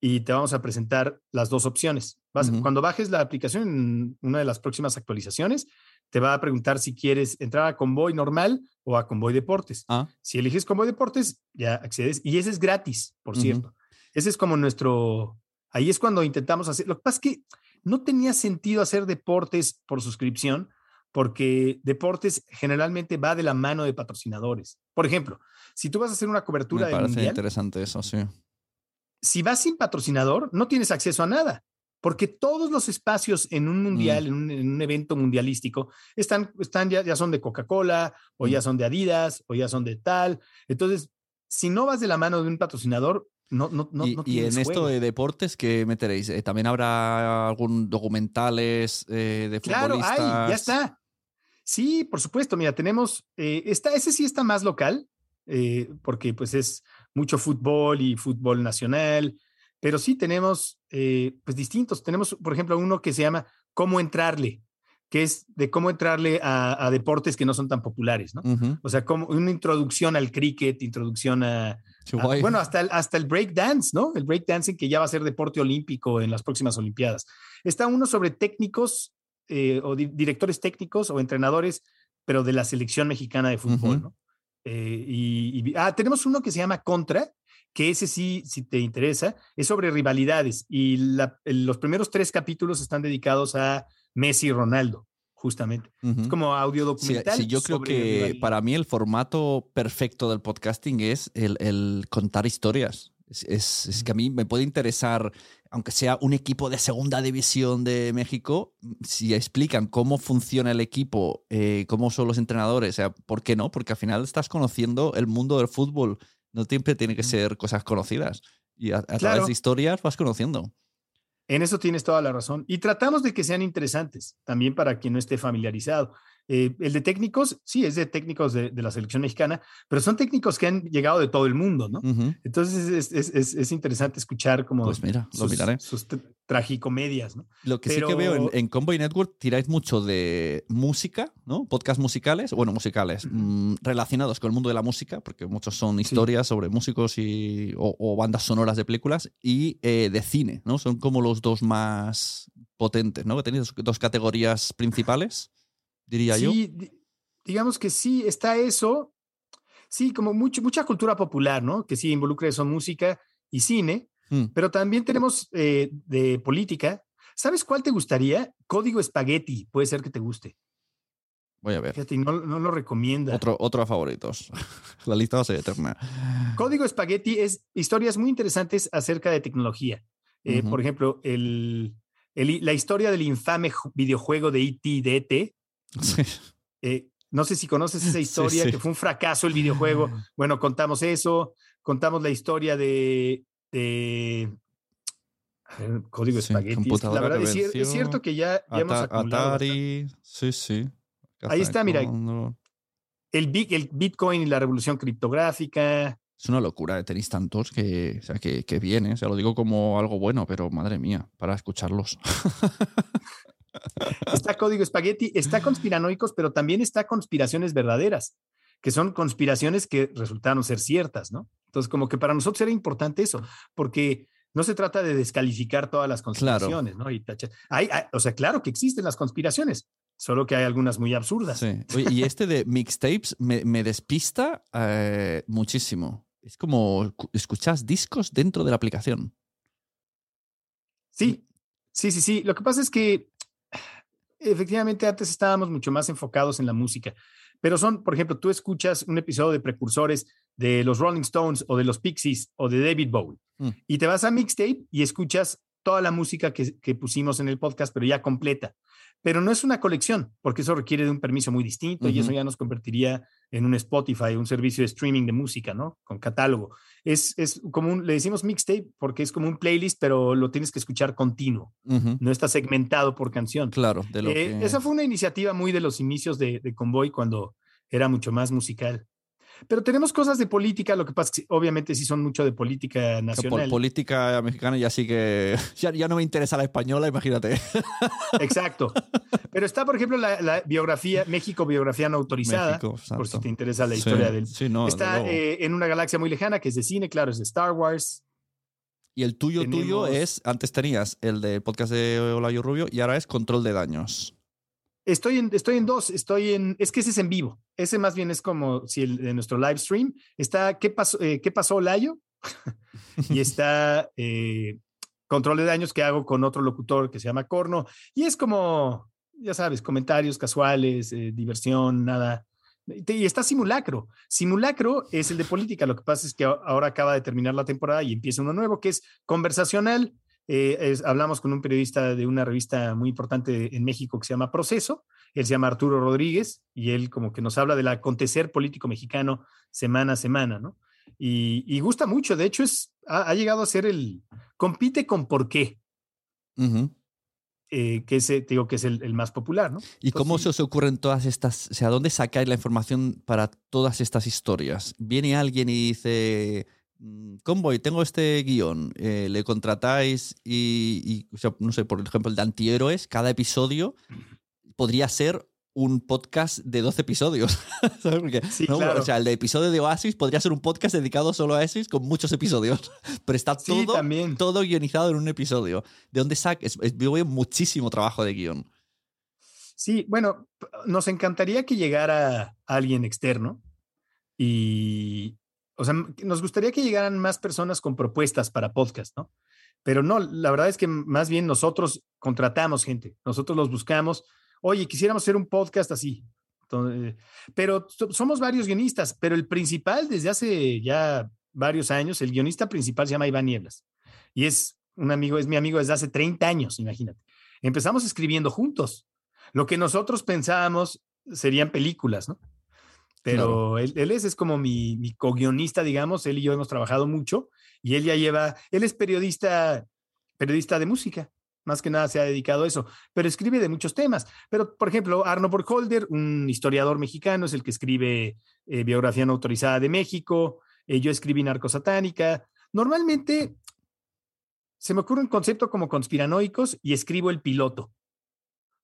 y te vamos a presentar las dos opciones. Vas, Cuando bajes la aplicación en una de las próximas actualizaciones, te va a preguntar si quieres entrar a Convoy normal o a Convoy Deportes. Ah. Si eliges Convoy Deportes, ya accedes. Y ese es gratis, por cierto. Ese es como nuestro... Ahí es cuando intentamos hacer... Lo que pasa es que no tenía sentido hacer deportes por suscripción porque deportes generalmente va de la mano de patrocinadores. Por ejemplo, si tú vas a hacer una cobertura Me parece interesante eso, sí. Si vas sin patrocinador, no tienes acceso a nada porque todos los espacios en un mundial, mm. en, un, evento mundialístico, están, están ya, ya son de Coca-Cola, o ya mm. son de Adidas, o ya son de tal. Entonces, si no vas de la mano de un patrocinador, no, no, no, y, no y en esto de deportes, ¿qué meteréis? Eh, ¿También habrá algún documentales eh, de futbolistas? Claro, ya está. Sí, por supuesto. Mira, tenemos, eh, ese sí está más local, porque pues es mucho fútbol y fútbol nacional, pero sí tenemos eh, pues distintos. Tenemos, por ejemplo, uno que se llama Cómo entrarle, que es de cómo entrarle a, deportes que no son tan populares, ¿no? O sea, como una introducción al cricket, introducción a, bueno, hasta el, hasta el break dance, ¿no? El break dancing que ya va a ser deporte olímpico en las próximas Olimpiadas. Está uno sobre técnicos eh, o directores técnicos o entrenadores, pero de la selección mexicana de fútbol, ¿no? Eh, y, ah, tenemos uno que se llama Contra, que ese sí, si te interesa, es sobre rivalidades y los primeros tres capítulos están dedicados a Messi y Ronaldo, justamente. Es como audio documental. Sí, yo creo que para mí el formato perfecto del podcasting es el, contar historias. Es, que a mí me puede interesar, aunque sea un equipo de segunda división de México, si explican cómo funciona el equipo, eh, cómo son los entrenadores, o sea, ¿por qué no? Porque al final estás conociendo el mundo del fútbol no siempre tiene que ser cosas conocidas. Y a, través de historias vas conociendo. En eso tienes toda la razón. Y tratamos de que sean interesantes, también para quien no esté familiarizado. Eh, el de técnicos, sí, es de técnicos de, la selección mexicana, pero son técnicos que han llegado de todo el mundo, ¿no? Entonces es, interesante escuchar como pues mira, sus, miraré. sus tragicomedias, ¿no? Lo que sí que veo en, en Convoy Network tiráis mucho de música, ¿no? Podcast musicales, bueno, musicales, mm, relacionados con el mundo de la música, porque muchos son historias sobre músicos y, o, bandas sonoras de películas, y eh, de cine, ¿no? Son como los dos más potentes, ¿no? Que tenéis dos, categorías principales, diría yo. Sí, digamos que sí, está eso. Sí, como mucho, mucha cultura popular, ¿no? Que sí involucra eso, música y cine, mm. pero también tenemos eh, de política. ¿Sabes cuál te gustaría? Código Espagueti, puede ser que te guste. Voy a ver. Fíjate, no, no lo recomienda. Otro, otro favoritos. (laughs) La lista va a ser eterna. Código Espagueti es historias muy interesantes acerca de tecnología. Eh, por ejemplo, el, la historia del infame videojuego de E.T. de E.T. Eh, no sé si conoces esa (laughs) historia, que fue un fracaso el videojuego. Bueno, contamos eso, contamos la historia de, Código Espagueti. La verdad es, cierto que ya, hemos acumulado. Atari, sí, sí. Ahí está, mira. El, el Bitcoin y la revolución criptográfica. Es una locura, tenéis tantos que, o sea, que, que viene. O sea, lo digo como algo bueno, pero madre mía, para escucharlos. (laughs) está Código Espagueti, está conspiranoicos, pero también está conspiraciones verdaderas, que son conspiraciones que resultaron ser ciertas, ¿no? Entonces, como que para nosotros era importante eso, porque no se trata de descalificar todas las conspiraciones, ¿no? Y hay, o sea, claro que existen las conspiraciones, solo que hay algunas muy absurdas. Sí. y este de mixtapes me, despista eh, muchísimo. Es como escuchas discos dentro de la aplicación. Sí, sí, sí, sí. Lo que pasa es que efectivamente antes estábamos mucho más enfocados en la música, pero son, por ejemplo, tú escuchas un episodio de Precursores de los Rolling Stones o de los Pixies o de David Bowie mm. y te vas a mixtape y escuchas toda la música que, que, pusimos en el podcast, pero ya completa pero no es una colección, porque eso requiere de un permiso muy distinto y eso ya nos convertiría en un Spotify, un servicio de streaming de música, ¿no? Con catálogo. Es, es como un, le decimos mixtape porque es como un playlist, pero lo tienes que escuchar continuo, no está segmentado por canción. Claro, de lo eh, Esa fue una iniciativa muy de los inicios de, de Convoy cuando era mucho más musical. Pero tenemos cosas de política, lo que pasa es que obviamente sí son mucho de política nacional. política mexicana ya sí que (laughs) ya, no me interesa la española, imagínate. Exacto. Pero está, por ejemplo, la, biografía, México, biografía no autorizada, por si te interesa la historia del... está eh, en una galaxia muy lejana, que es de cine, claro, es de Star Wars. Y el tuyo, tuyo es, antes tenías el del podcast de Olayo Rubio y ahora es control de daños. Estoy en, estoy en dos, estoy en, es que ese es en vivo, ese más bien es como si el de nuestro live stream está, ¿qué pasó, eh, ¿qué pasó Layo? (laughs) y está eh, control de daños que hago con otro locutor que se llama Corno, y es como, ya sabes, comentarios casuales, eh, diversión, nada. Y está Simulacro. Simulacro es el de política. Lo que pasa es que ahora acaba de terminar la temporada y empieza uno nuevo que es conversacional eh, hablamos con un periodista de una revista muy importante en México que se llama Proceso, él se llama Arturo Rodríguez y él como que nos habla del acontecer político mexicano semana a semana, ¿no? Y, gusta mucho, de hecho es, ha, llegado a ser el, compite con por qué. Eh, que ese, digo que es el, más popular, ¿no? ¿Y cómo se os ocurren todas estas, o sea, dónde sacáis la información para todas estas historias? ¿Viene alguien y dice, Convoy, tengo este guion, eh, le contratáis y, no sé, por ejemplo, el de antihéroes, cada episodio podría ser un podcast de 12 episodios. (laughs) O sea, el de episodio de Oasis podría ser un podcast dedicado solo a Oasis con muchos episodios. (laughs) Pero está todo, todo guionizado en un episodio. ¿De dónde sacas? Veo muchísimo trabajo de guion. Sí, bueno, nos encantaría que llegara alguien externo y, o sea, nos gustaría que llegaran más personas con propuestas para podcast, ¿no? Pero no, la verdad es que más bien nosotros contratamos gente, nosotros los buscamos. Oye, quisiéramos hacer un podcast así. pero somos varios guionistas, pero el principal desde hace ya varios años, el guionista principal se llama Iván Nieblas y es un amigo, es mi amigo desde hace 30 años, imagínate. Empezamos escribiendo juntos. Lo que nosotros pensábamos serían películas, ¿no? Pero él, es, es como mi, mi co-guionista, digamos, él y yo hemos trabajado mucho y él ya lleva, él es periodista, periodista de música, más que nada se ha dedicado a eso, pero escribe de muchos temas. Pero, por ejemplo, Arno Borgholder, un historiador mexicano, es el que escribe eh, biografía no autorizada de México, eh, yo escribí Narcosatánica. Normalmente se me ocurre un concepto como conspiranoicos y escribo el piloto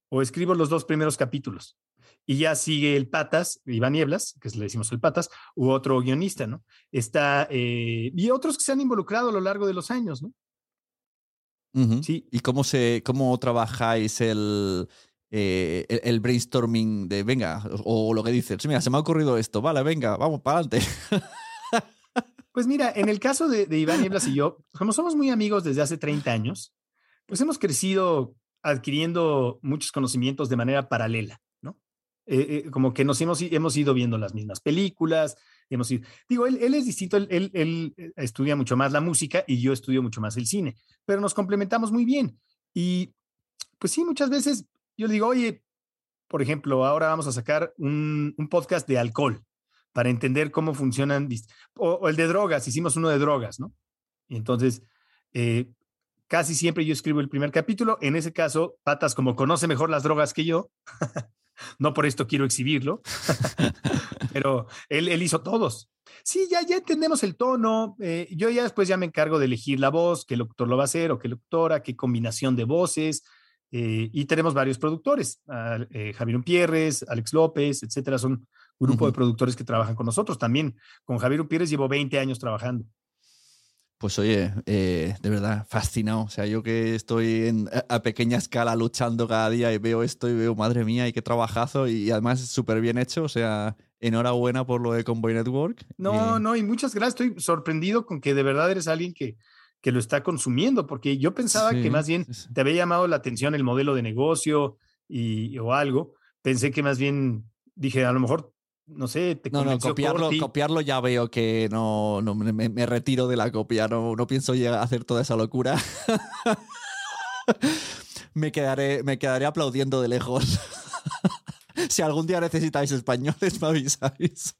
o escribo los dos primeros capítulos y ya sigue el Patas, Iván Nieblas, que le decimos el Patas, u otro guionista, ¿no? Está, eh, y otros que se han involucrado a lo largo de los años, ¿no? Sí. ¿Y cómo, se, cómo trabajáis el, eh, el, brainstorming de, venga, o, lo que dices, mira, se me ha ocurrido esto, vale, venga, vamos para adelante? (laughs) Pues mira, en el caso de, Iván Nieblas y yo, como somos muy amigos desde hace 30 años, pues hemos crecido adquiriendo muchos conocimientos de manera paralela. Eh, eh, como que nos hemos, hemos ido viendo las mismas películas, hemos ido, digo, él, él es distinto, él, él, estudia mucho más la música y yo estudio mucho más el cine, pero nos complementamos muy bien. Y pues sí, muchas veces yo le digo, oye, por ejemplo, ahora vamos a sacar un, un podcast de alcohol para entender cómo funcionan, o, el de drogas, hicimos uno de drogas, ¿no? Y entonces, eh, casi siempre yo escribo el primer capítulo, en ese caso, Patas, como conoce mejor las drogas que yo, (laughs) no por esto quiero exhibirlo, (laughs) pero él, él, hizo todos. Sí, ya, ya entendemos el tono, eh, yo ya después ya me encargo de elegir la voz, qué locutor lo va a hacer o qué locutora, qué combinación de voces, eh, y tenemos varios productores, eh, Javier Pierres, Alex López, etcétera, son un grupo de productores que trabajan con nosotros. También con Javier Pierres llevo 20 años trabajando. Pues oye, eh, de verdad, fascinado. O sea, yo que estoy en, a pequeña escala luchando cada día y veo esto y veo, madre mía, y qué trabajazo y además súper bien hecho. O sea, enhorabuena por lo de Convoy Network. No, no, y muchas gracias. Estoy sorprendido con que de verdad eres alguien que, que lo está consumiendo, porque yo pensaba que más bien te había llamado la atención el modelo de negocio y, o algo. Pensé que más bien dije, a lo mejor, no sé, te No, no, copiarlo, copiarlo ya veo que no, no me, retiro de la copia, no, no pienso llegar a hacer toda esa locura. (laughs) me, quedaré, me quedaré aplaudiendo de lejos. (laughs) si algún día necesitáis españoles, me avisáis.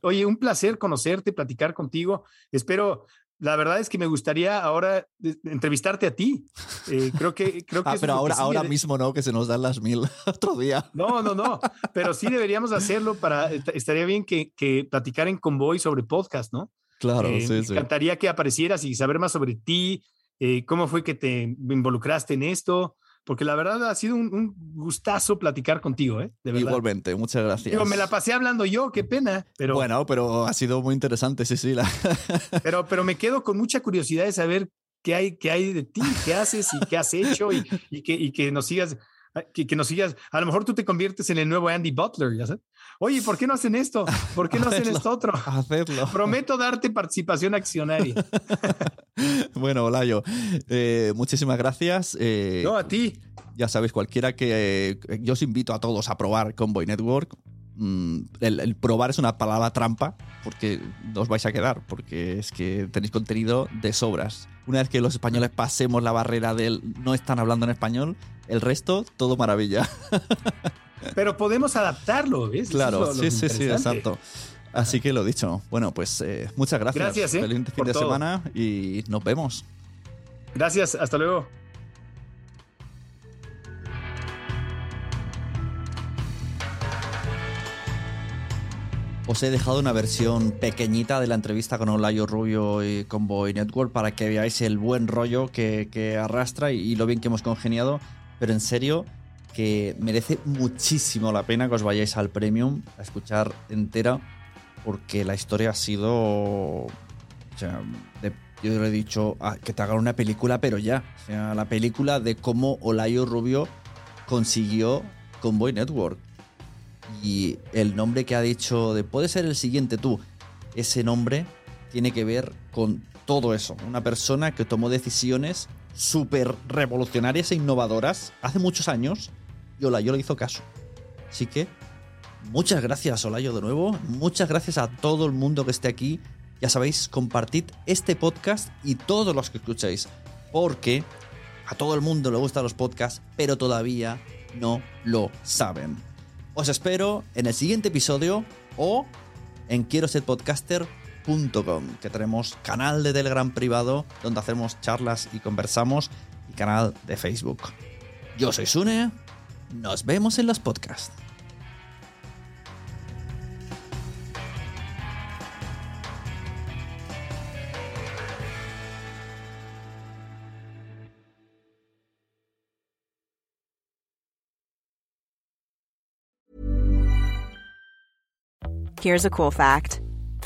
Oye, un placer conocerte, platicar contigo. Espero la verdad es que me gustaría ahora entrevistarte a ti. Eh, creo que creo que ah, pero ahora, ahora mismo no, que se nos dan las mil (laughs) otro día. No, no, no. Pero sí deberíamos hacerlo para. Estaría bien que, que platicar en convoy sobre podcast, ¿no? Claro, eh, sí, me sí. encantaría que aparecieras y saber más sobre ti, eh, cómo fue que te involucraste en esto porque la verdad ha sido un, gustazo platicar contigo, ¿eh? De verdad. Igualmente, muchas gracias. Digo, me la pasé hablando yo, qué pena. Pero, bueno, pero ha sido muy interesante, sí, sí. La... (laughs) pero, pero me quedo con mucha curiosidad de saber qué hay, qué hay de ti, qué haces y qué has hecho y, y, que, y que nos sigas que, que, nos sigas. A lo mejor tú te conviertes en el nuevo Andy Butler, ya sabes. Oye, ¿por qué no hacen esto? ¿Por qué no hacen esto otro? Hacerlo. Prometo darte participación accionaria. (laughs) bueno, Olayo, eh, muchísimas gracias. Eh, no, a ti. Ya sabéis, cualquiera que. Eh, yo os invito a todos a probar Convoy Network. Mm, el, probar es una palabra trampa porque no os vais a quedar, porque es que tenéis contenido de sobras. Una vez que los españoles pasemos la barrera del no están hablando en español, el resto, todo maravilla. Pero podemos adaptarlo, ¿ves? Claro, sí, sí, sí, exacto. Así que lo dicho. Bueno, pues eh, muchas gracias. Gracias, ¿eh? Feliz fin de semana y nos vemos. Gracias, hasta luego. Os he dejado una versión pequeñita de la entrevista con Olayo Rubio y con Boy Network para que veáis el buen rollo que, arrastra y, lo bien que hemos congeniado. Pero en serio, que merece muchísimo la pena que os vayáis al Premium a escuchar entera, porque la historia ha sido. O sea, yo le he dicho ah, que te hagan una película, pero ya. O sea, la película de cómo Olayo Rubio consiguió con Boy Network y el nombre que ha dicho de puede ser el siguiente tú, ese nombre tiene que ver con todo eso. Una persona que tomó decisiones súper revolucionarias e innovadoras hace muchos años y Olayo le hizo caso. Así que muchas gracias Olayo de nuevo, muchas gracias a todo el mundo que esté aquí. Ya sabéis, compartid este podcast y todos los que escuchéis, porque a todo el mundo le gustan los podcasts, pero todavía no lo saben. Os espero en el siguiente episodio o en quiero ser podcaster.com, que tenemos canal de Telegram privado donde hacemos charlas y conversamos y canal de Facebook. Yo soy Sune, nos vemos en los podcasts. Here's a cool fact